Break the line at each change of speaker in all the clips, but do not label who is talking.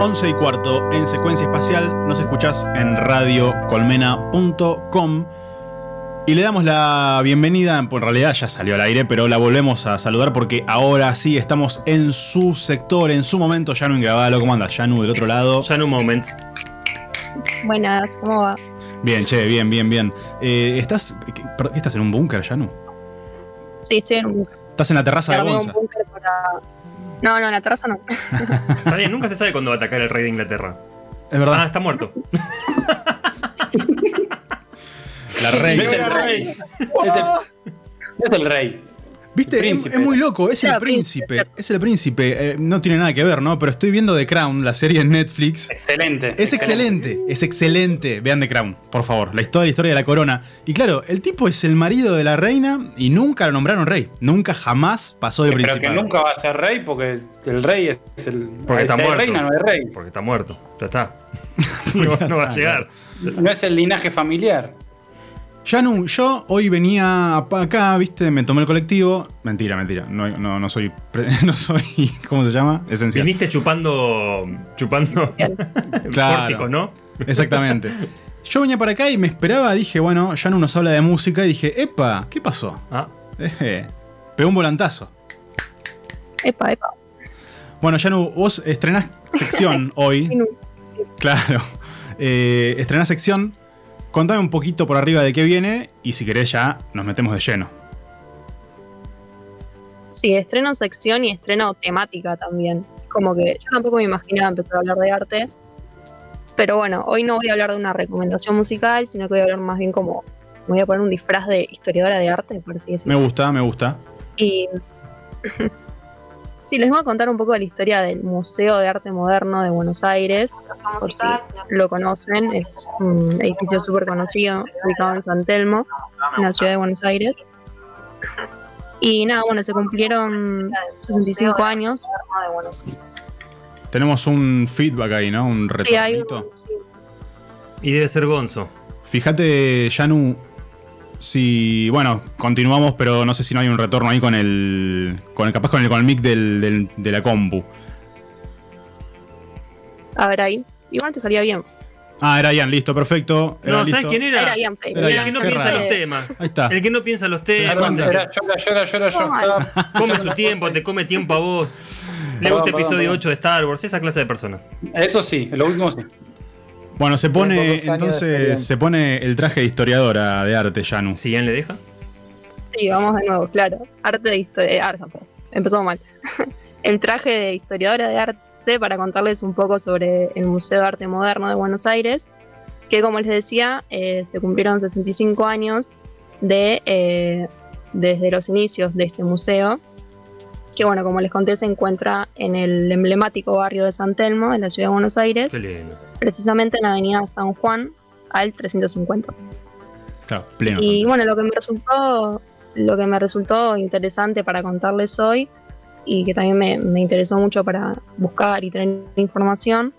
11 y cuarto en secuencia espacial. Nos escuchás en radiocolmena.com. Y le damos la bienvenida, en realidad ya salió al aire, pero la volvemos a saludar porque ahora sí estamos en su sector, en su momento. Yanu Ingravalo, ¿cómo andas? Yanu del otro lado.
Yanu Moments.
Buenas, ¿cómo va?
Bien, che, bien, bien, bien. Eh, ¿estás, qué, ¿Estás en un búnker, Yanu?
Sí, estoy en un búnker.
¿Estás en la terraza de Gonza?
No, no, en la terraza no.
Está bien, nunca se sabe cuándo va a atacar el rey de Inglaterra.
Es verdad.
Ah, está muerto.
La reina.
Es el rey. Es el, es el rey.
Viste, es, es, muy loco, es el
Claro,
príncipe,
príncipe.
es el príncipe. Eh, no tiene nada que ver, ¿no? Pero estoy viendo The Crown, la serie en Netflix.
Excelente.
Es excelente, es excelente. Vean The Crown, por favor. La historia, la historia de la corona. Y claro, el tipo es el marido de la reina y nunca lo nombraron rey. Nunca jamás pasó de
Pero
príncipe.
que nunca va a ser rey porque el rey es el.
Porque está muerto.
reina, no es rey.
Porque está muerto. Ya está. No, no va a llegar.
No es el linaje familiar.
Yanu, yo hoy venía acá, viste, me tomé el colectivo. Mentira, mentira. No, no, no soy. pre- No soy. ¿Cómo se llama? Esencial.
Viniste chupando. chupando.
Claro.
pórticos, ¿no?
Exactamente. Yo venía para acá y me esperaba, dije, bueno, Yanu nos habla de música y dije, epa, ¿qué pasó?
Ah,
Eh, pegó un volantazo.
Epa, epa.
Bueno, Yanu, vos estrenás sección hoy. Claro. Eh, estrenás sección. Contame un poquito por arriba de qué viene y si querés ya nos metemos de lleno.
Sí, estreno sección y estreno temática también. Como que yo tampoco me imaginaba empezar a hablar de arte. Pero bueno, hoy no voy a hablar de una recomendación musical, sino que voy a hablar más bien como. Me voy a poner un disfraz de historiadora de arte, por así
Me
decirlo.
gusta, me gusta.
Y. sí, les voy a contar un poco de la historia del Museo de Arte Moderno de Buenos Aires. Por si lo conocen, es un edificio súper conocido, ubicado en San Telmo, en la ciudad de Buenos Aires. Y nada, bueno, se cumplieron 65 años.
Tenemos un feedback ahí, ¿no? Un
Sí, hay
retornito.
un- sí.
y debe ser Gonzo.
Fíjate, Yanu, si. Bueno, continuamos, pero no sé si no hay un retorno ahí con el. Con el capaz con el, con el mic del, del- de la compu.
A ver ahí. Igual te salía bien.
Ah, era Ian, listo, perfecto. Era
No, ¿sabes
listo.
quién era?
Era Ian Pei.
Era
El que no
Qué
piensa
raro.
los temas.
Ahí está.
El que no piensa los temas.
Perdón, era- llora, llora, llora, llora,
come su tiempo, te come tiempo a vos. Le gusta
perdón,
episodio
perdón.
8 de Star Wars, esa clase de persona.
Eso sí, lo último sí.
Bueno, se pone. Entonces, se pone el traje de historiadora de arte, Yanu.
Si Ian le deja.
Sí, vamos de nuevo, claro. Arte de historia. Arte, empezó mal. El traje de historiadora de arte para contarles un poco sobre el Museo de Arte Moderno de Buenos Aires, que como les decía, eh, se cumplieron 65 años de, eh, desde los inicios de este museo, que bueno, como les conté, se encuentra en el emblemático barrio de San Telmo, en la ciudad de Buenos Aires, precisamente en la avenida San Juan al 350.
Claro, pleno.
Y bueno, lo que me resultó, lo que me resultó interesante para contarles hoy y que también me, me interesó mucho para buscar y tener información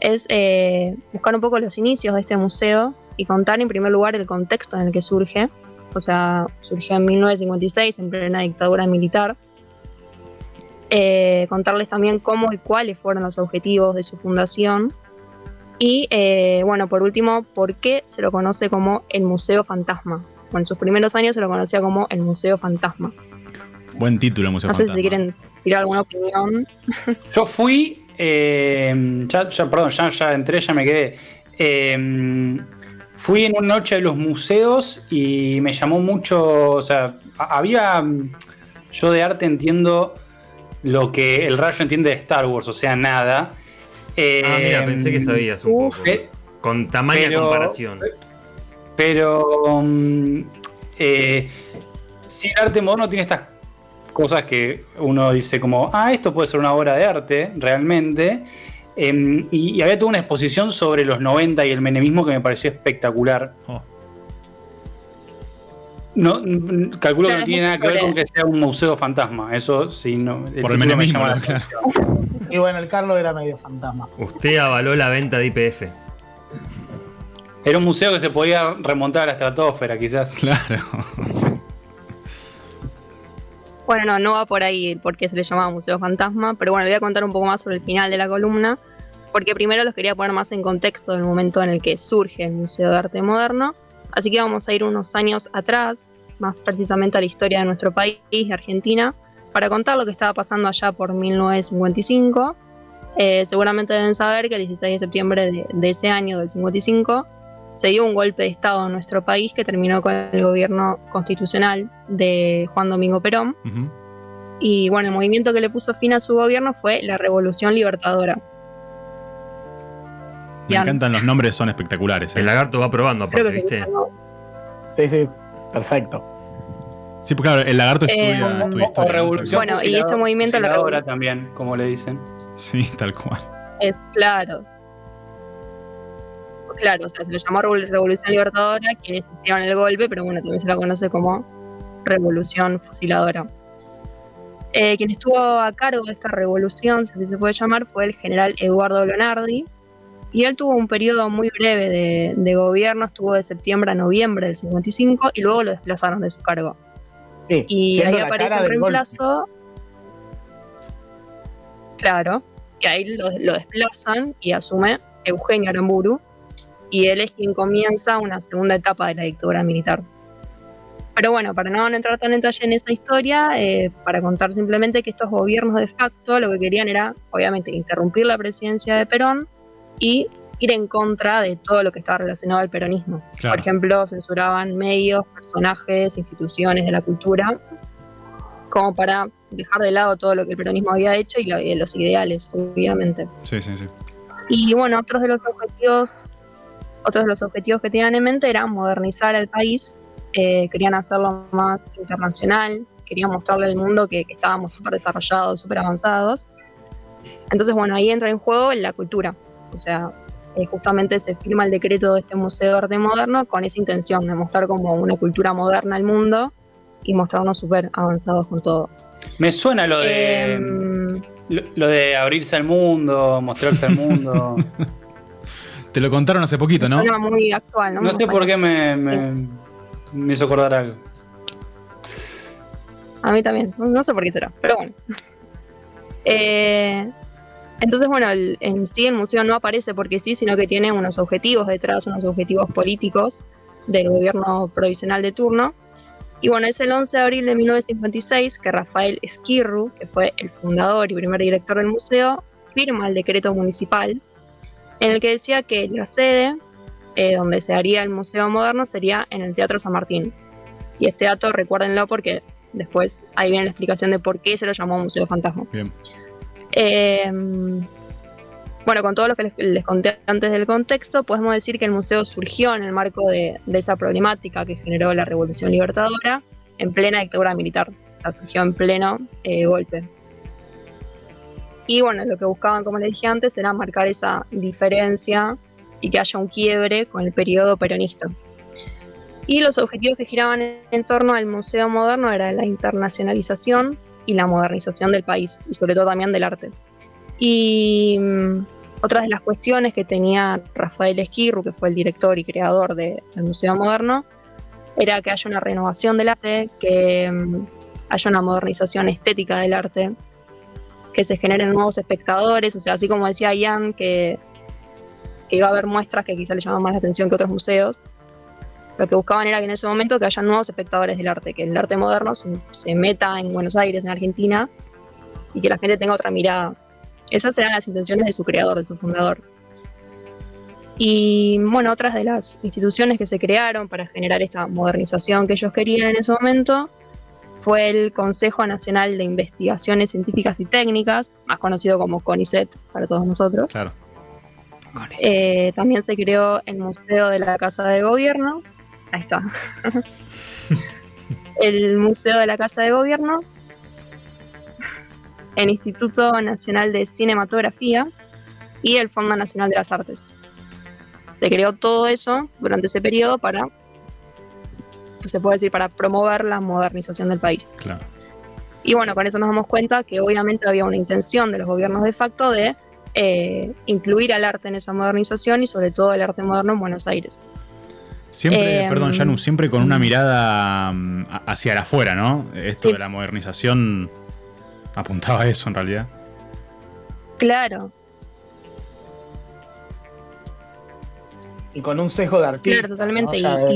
es eh, buscar un poco los inicios de este museo y contar en primer lugar el contexto en el que surge. O sea, surgió en 1956 en plena dictadura militar. Eh, contarles también cómo y cuáles fueron los objetivos de su fundación y eh, bueno, por último, ¿por qué se lo conoce como el Museo Fantasma? Bueno, en sus primeros años se lo conocía como el Museo Fantasma.
Buen título, Museo
No sé si
Fantasma.
quieren tirar alguna opinión.
Yo fui. eh, ya, ya, perdón, ya, ya entré, ya me quedé. Eh, fui en una noche de los museos y me llamó mucho. O sea, a- había. Yo de arte entiendo lo que el rayo entiende de Star Wars, o sea, nada. Eh,
Ah, mira, pensé que sabías un poco.
eh,
Con tamaña
pero-
comparación.
Pero mm, eh, si el arte moderno tiene estas cosas que uno dice como, ah, esto puede ser una obra de arte, realmente. Em, y, y había toda una exposición sobre los 90 y el menemismo que me pareció espectacular.
Oh.
No, calculo que no tiene nada que ver con que sea un museo fantasma. Eso sí, no.
Por el
me
menemismo,
llama la
claro.
atención.
Y bueno, el Carlos era medio fantasma.
Usted avaló la venta de IPF.
Era un museo que se podía remontar a la estratosfera, quizás.
Claro.
Bueno, no, no va por ahí porque se le llamaba Museo Fantasma, pero bueno, voy a contar un poco más sobre el final de la columna. porque primero los quería poner más en contexto del momento en el que surge el Museo de Arte Moderno. Así que vamos a ir unos años atrás, más precisamente a la historia de nuestro país, de Argentina, para contar lo que estaba pasando allá por 1955. Eh, seguramente deben saber que el 16 de septiembre de, de ese año, del 55, se dio un golpe de Estado en nuestro país que terminó con el gobierno constitucional de Juan Domingo Perón. Y bueno, el movimiento que le puso fin a su gobierno fue la Revolución Libertadora.
Me encantan los nombres, son espectaculares. ¿eh?
El lagarto va probando aparte, ¿viste?
Sí, sí, perfecto.
Sí, porque claro, el lagarto
Eh,
estudia,
O
historia,
revolución
Bueno, y este movimiento la
fusiladora
revol-
también, como le dicen.
Sí, tal cual.
Es claro. Claro, o sea, se le llamó Revol- Revolución Libertadora, quienes hicieron el golpe, pero bueno, también se la conoce como Revolución Fusiladora. Eh, quien estuvo a cargo de esta revolución, si se puede llamar, fue el general Eduardo Leonardi, y él tuvo un periodo muy breve de, de gobierno, estuvo de septiembre a noviembre del 55, y luego lo desplazaron de su cargo.
Sí,
Y ahí aparece
golpe.
reemplazo. Claro. Y ahí lo, lo desplazan y asume Eugenio Aramburu. Y él es quien comienza una segunda etapa de la dictadura militar. Pero bueno, para no entrar tan en detalle en esa historia, eh, para contar simplemente que estos gobiernos de facto lo que querían era, obviamente, interrumpir la presidencia de Perón y ir en contra de todo lo que estaba relacionado al peronismo.
Claro.
Por ejemplo, censuraban medios, personajes, instituciones de la cultura, como para dejar de lado todo lo que el peronismo había hecho y, lo- y los ideales, obviamente.
Sí, sí, sí.
Y bueno, otros de los objetivos, otros de los objetivos que tenían en mente era modernizar el país, eh, querían hacerlo más internacional, querían mostrarle al mundo que, que estábamos súper desarrollados, súper avanzados. Entonces, bueno, ahí entra en juego la cultura. O sea, eh, justamente se firma el decreto de este Museo de Arte Moderno con esa intención de mostrar como una cultura moderna al mundo y mostrarnos súper avanzados con todo.
Me suena lo de.
Em,
Lo, lo de abrirse al mundo, mostrarse al mundo.
Te lo contaron hace poquito, ¿no?
suena muy actual, ¿no?
No sé por qué me, me, me hizo acordar algo.
A mí también, no no sé por qué será, pero bueno. Eh, entonces, bueno, en sí el museo no aparece porque sí, sino que tiene unos objetivos detrás, unos objetivos políticos del gobierno provisional de turno. Y bueno, es el 11 de abril de 1956 que Rafael Esquirru, que fue el fundador y primer director del museo, firma el decreto municipal en el que decía que la sede eh, donde se haría el Museo Moderno sería en el Teatro San Martín. Y este dato, recuérdenlo porque después ahí viene la explicación de por qué se lo llamó Museo Fantasma.
Bien.
Eh, bueno, con todo lo que les, les conté antes del contexto, podemos decir que el museo surgió en el marco de, de esa problemática que generó la Revolución Libertadora en plena dictadura militar. O sea, surgió en pleno eh, golpe. Y bueno, lo que buscaban, como les dije antes, era marcar esa diferencia y que haya un quiebre con el periodo peronista. Y los objetivos que giraban en, torno al Museo Moderno era la internacionalización y la modernización del país, y sobre todo también del arte. Y mm, otras de las cuestiones que tenía Rafael Esquirru, que fue el director y creador de- del Museo Moderno, era que haya una renovación del arte, que mm, haya una modernización estética del arte, que se generen nuevos espectadores, o sea, así como decía Ian, que, que iba a haber muestras que quizá le llaman más la atención que otros museos. Lo que buscaban era que en ese momento que haya nuevos espectadores del arte, que el arte moderno se, se meta en Buenos Aires, en Argentina, y que la gente tenga otra mirada. Esas eran las intenciones de su creador, de su fundador. Y bueno, otras de las instituciones que se crearon para generar esta modernización que ellos querían en ese momento fue el Consejo Nacional de Investigaciones Científicas y Técnicas, más conocido como CONICET para todos nosotros.
Claro.
Eh, también se creó el Museo de la Casa de Gobierno. Ahí está. el Museo de la Casa de Gobierno. El Instituto Nacional de Cinematografía y el Fondo Nacional de las Artes. Se creó todo eso durante ese periodo para, se puede decir, para promover la modernización del país.
Claro.
Y bueno, con eso nos damos cuenta que obviamente había una intención de los gobiernos de facto de eh, incluir al arte en esa modernización y sobre todo el arte moderno en Buenos Aires.
Siempre,
Eh,
perdón, Janu, siempre con una mirada mm, hacia afuera, ¿no? Esto
Sí.
de la modernización apuntaba a eso en realidad.
Claro.
y con un sesgo de artista.
Claro, totalmente.
¿no?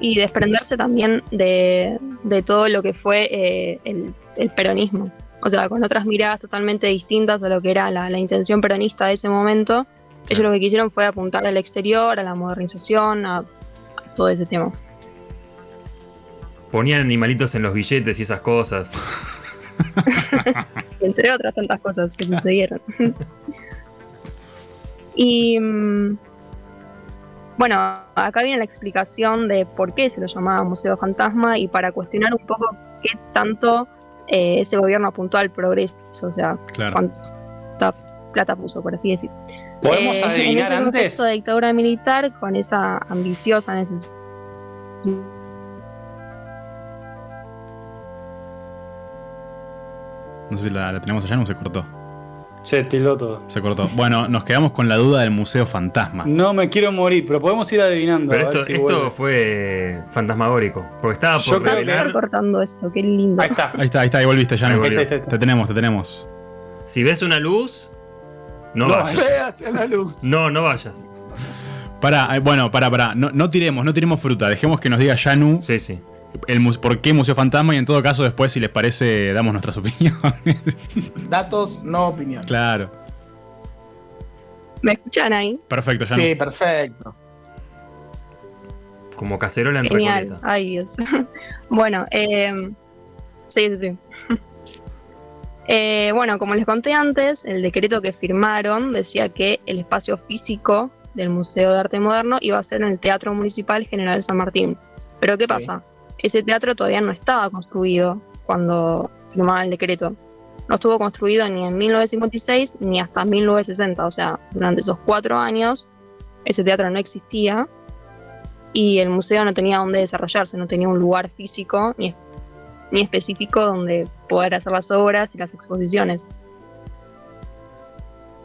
y- desprenderse también de, de todo lo que fue eh, el, el peronismo. O sea, con otras miradas totalmente distintas a lo que era la, la intención peronista de ese momento. Ellos lo que quisieron fue apuntar al exterior, a la modernización, a, a todo ese tema.
Ponían animalitos en los billetes y esas cosas.
entre otras tantas cosas que sucedieron. y mm, bueno, acá viene la explicación de por qué se lo llamaba Museo Fantasma y para cuestionar un poco qué tanto eh, ese gobierno apuntó al progreso, o sea,
Claro.
cuánta plata puso, por así decir.
¿Podemos
Eh,
adivinar
en ese
antes?
contexto de dictadura militar, con esa ambiciosa necesidad.
No sé si la, la tenemos allá, no se cortó.
Se tildó todo.
Se cortó. Bueno, nos quedamos con la duda del Museo Fantasma.
No me quiero morir, pero podemos ir adivinando.
Pero esto,
si
esto fue fantasmagórico. Porque estaba
Yo
por
creo que
revelar.
cortando esto, qué lindo.
Ahí está.
Ahí está, ahí está, ahí volviste, ya
Ahí
está.
Te tenemos, te tenemos.
Si ves una luz, no,
No,
vayas.
la luz.
No, no vayas.
Pará, eh, bueno, pará, pará. No, no tiremos, no tiremos fruta. Dejemos que nos diga Yanu
Sí, sí.
El por qué Museo Fantasma y en todo caso después, si les parece, damos nuestras opiniones.
Datos, no opinión.
claro.
¿Me escuchan ahí?
Perfecto, Yanu.
Sí, perfecto.
Como cacerola en
Genial.
Recoleta.
Ay, Dios. bueno, eh, sí, sí, sí. Eh, bueno, como les conté antes, el decreto que firmaron decía que el espacio físico del Museo de Arte Moderno iba a ser en el Teatro Municipal General San Martín. Pero ¿qué
Sí.
pasa? Ese teatro todavía no estaba construido cuando firmaban el decreto. No estuvo construido ni en 1956 ni hasta 1960. O sea, durante esos cuatro años ese teatro no existía y el museo no tenía dónde desarrollarse, no tenía un lugar físico ni, ni específico donde poder hacer las obras y las exposiciones.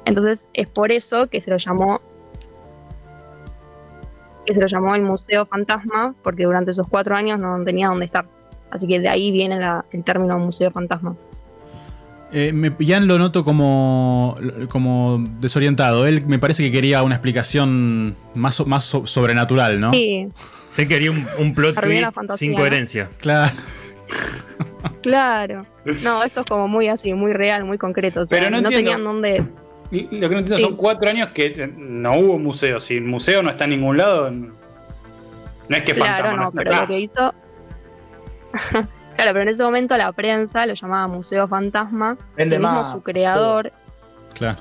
Entonces es por eso que se lo llamó se lo llamó el Museo Fantasma, porque durante esos cuatro años no tenía dónde estar. Así que de ahí viene la- el término Museo Fantasma.
Eh, me, Jan lo noto como, como desorientado. Él me parece que quería una explicación más, más so- sobrenatural, ¿no?
Sí,
Él quería un, un plot twist
fantasía,
sin
¿no?
coherencia.
Claro.
claro. No, esto es como muy así, muy real, muy concreto. O sea,
Pero no
no, tenían dónde.
Lo que no entiendo
Sí.
son cuatro años que no hubo museo. Si el museo no está en ningún lado, no no es que
Claro,
fantasma
no,
está
pero
acá.
lo que hizo. claro, pero en ese momento la prensa lo llamaba Museo Fantasma.
Vende
y mismo
más.
su creador,
Claro.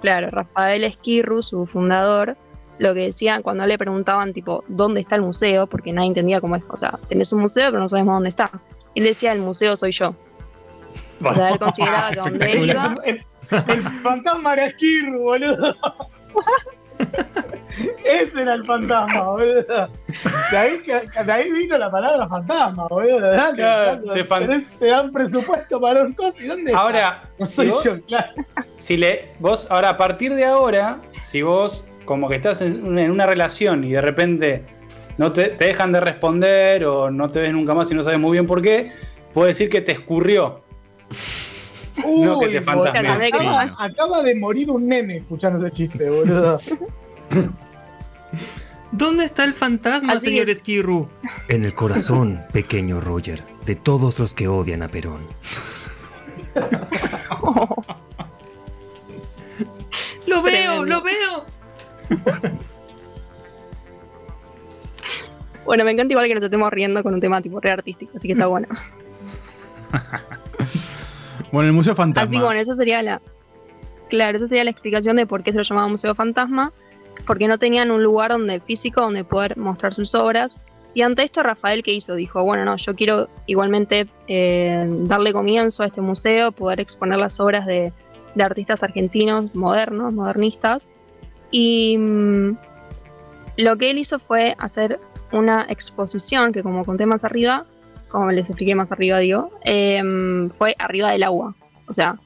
claro, Rafael Esquirru, su fundador, lo que decía cuando le preguntaban, tipo, ¿dónde está el museo? Porque nadie entendía cómo es. O sea, tenés un museo, pero no sabemos dónde está. Él decía, el museo soy yo. O sea, él consideraba que donde él iba.
El, fantasma era Skirru, boludo. Ese era el fantasma, boludo. De ahí, de ahí vino la palabra fantasma, boludo. Dale,
Claro, te fan-
tenés- te dan presupuesto para un coso. ¿Y dónde?
Ahora,
No
si
soy
vos,
yo, claro.
si le, vos, ahora a partir de ahora, si vos como que estás en una, en una relación y de repente no te, te dejan de responder o no te ves nunca más y no sabes muy bien por qué, puedo decir que te escurrió. No, que te
acaba, acaba de morir un nene escuchando ese chiste, boludo.
¿Dónde está el fantasma,
Así
señor
es.
Esquirru? En el corazón, pequeño Roger, de todos los que odian a Perón. ¡Lo veo,
Tremendo.
lo veo!
Bueno, me encanta igual que nos estemos riendo con un tema tipo re artístico, así que está bueno.
Bueno, el Museo Fantasma.
Así bueno, eso sería la. Claro, esa sería la explicación de por qué se lo llamaba Museo Fantasma. Porque no tenían un lugar donde físico donde poder mostrar sus obras. Y ante esto, Rafael, ¿qué hizo? Dijo: Bueno, no, yo quiero igualmente eh, darle comienzo a este museo, poder exponer las obras de, de artistas argentinos modernos, modernistas. Y mm, lo que él hizo fue hacer una exposición que, como conté más arriba, como les expliqué más arriba, digo, em, fue arriba del agua. O sea,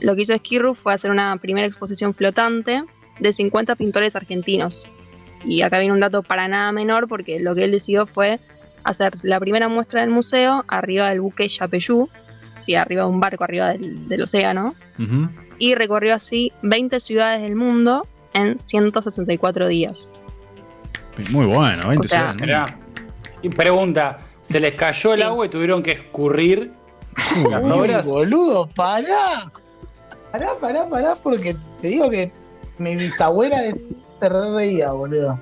lo que hizo Esquirru fue hacer una primera exposición flotante de 50 pintores argentinos. Y acá viene un dato para nada menor porque lo que él decidió fue hacer la primera muestra del museo arriba del buque Yapeyú, sí, arriba de un barco, arriba del, del océano. Y recorrió así 20 ciudades del mundo en 164 días.
Muy bueno, 20
O sea,
ciudades.
Y pregunta, ¿se les cayó el
Sí.
agua y tuvieron que escurrir las
Uy, boludo, pará. Pará, pará, pará, porque te digo que mi bisabuela se re reía, boludo.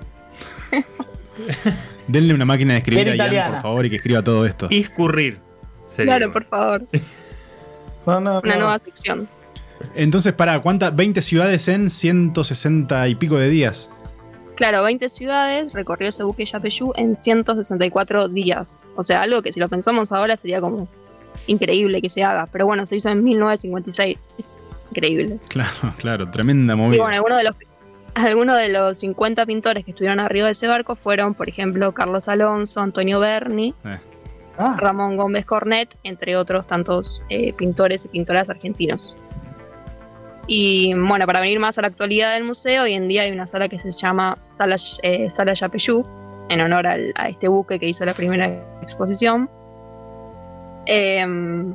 Denle una máquina de escribir a Ian,
italiana.
por favor, y que escriba todo esto.
Discurrir. sería.
Claro, por favor,
No, no,
una
no.
nueva sección.
Entonces, para ¿cuántas? 20 ciudades en 160 y pico de días.
Claro, 20 ciudades, recorrió ese buque Yapeyú en 164 días. O sea, algo que si lo pensamos ahora sería como increíble que se haga. Pero bueno, se hizo en 1956. Es increíble.
Claro, claro, tremenda
Y
movida.
bueno, algunos de los algunos de los 50 pintores que estuvieron arriba de ese barco fueron, por ejemplo, Carlos Alonso, Antonio Berni,
Ah,
Ramón Gómez Cornet, entre otros tantos eh, pintores y pintoras argentinos. Y bueno, para venir más a la actualidad del museo, hoy en día hay una sala que se llama Sala, eh, sala Yapeyú, en honor al- a este buque que hizo la primera exposición. Em,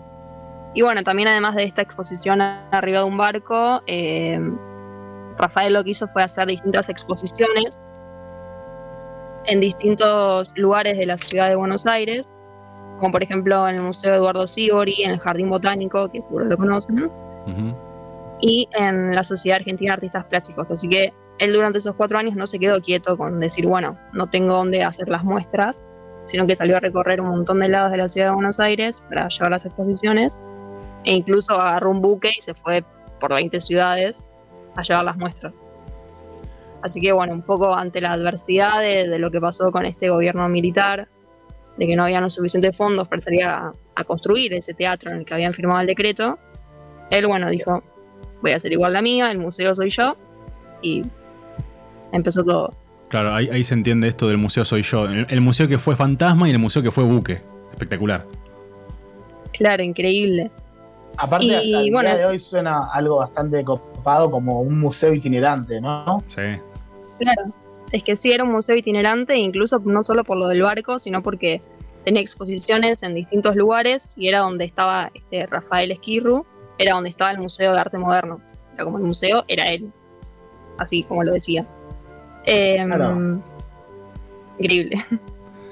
y bueno, también además de esta exposición arriba de un barco, em, Rafael lo que hizo fue hacer distintas exposiciones en distintos lugares de la ciudad de Buenos Aires, como por ejemplo en el Museo Eduardo Sibori, en el Jardín Botánico, que seguro lo conocen,
Ujú.
Y en la Sociedad Argentina de Artistas Plásticos. Así que él durante esos cuatro años no se quedó quieto con decir, bueno, no tengo dónde hacer las muestras, sino que salió a recorrer un montón de lados de la ciudad de Buenos Aires para llevar las exposiciones, e incluso agarró un buque y se fue por 20 ciudades a llevar las muestras. Así que bueno, un poco ante la adversidad de, de lo que pasó con este gobierno militar, de que no habían los suficientes fondos para salir a, a construir ese teatro en el que habían firmado el decreto, él, bueno, dijo, voy a hacer igual la mía, el museo soy yo, y empezó todo.
Claro, ahí, ahí se entiende esto del museo Soy Yo. El, el museo que fue fantasma y el museo que fue buque. Espectacular.
Claro, increíble.
aparte,
y,
hasta el
bueno.
día de hoy suena algo bastante copado como un museo itinerante, ¿no?
Sí.
Claro, es que sí era un museo itinerante, incluso no solo por lo del barco, sino porque tenía exposiciones en distintos lugares y era donde estaba este Rafael Esquirru, era donde estaba el Museo de Arte Moderno. Era como el museo, era él, así como lo decía. Eh,
Claro.
Increíble.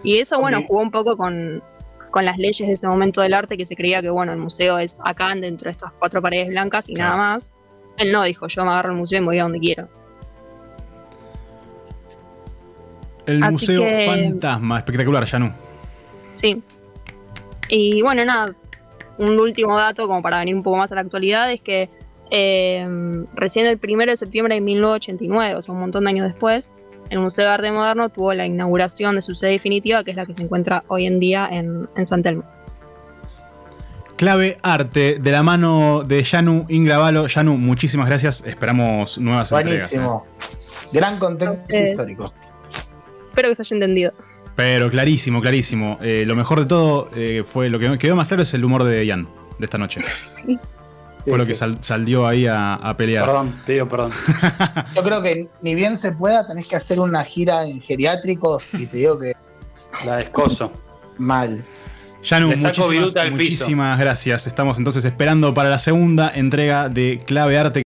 Y eso, bueno, jugó un poco con, con las leyes de ese momento del arte, que se creía que, bueno, el museo es acá dentro de estas cuatro paredes blancas y
Claro.
nada más. Él no dijo, yo me agarro el museo y me voy a donde quiero.
El
Así
museo
que-
fantasma. Espectacular, Yanu.
Sí. Y bueno, nada, un último dato como para venir un poco más a la actualidad es que eh, recién el 1 de septiembre de 1989, o sea, un montón de años después, el Museo de Arte Moderno tuvo la inauguración de su sede definitiva, que es la que se encuentra hoy en día en, en San Telmo.
Clave Arte, de la mano de Yanu Ingravalo. Yanu, muchísimas gracias. Esperamos nuevas entregas. ¿eh?
Buenísimo. Gran contexto histórico.
Espero que se haya entendido.
Pero clarísimo, clarísimo. Eh, lo mejor de todo eh, fue lo que quedó más claro es el humor de Ian de esta noche.
Sí.
Sí,
fue lo
sí.
que sal- salió ahí a, a pelear.
Perdón, pido perdón.
Yo creo que ni bien se pueda, tenés que hacer una gira en geriátricos y te digo que
La descoso.
mal.
Yanu, muchísimas, muchísimas gracias. Estamos entonces esperando para la segunda entrega de Clave Arte.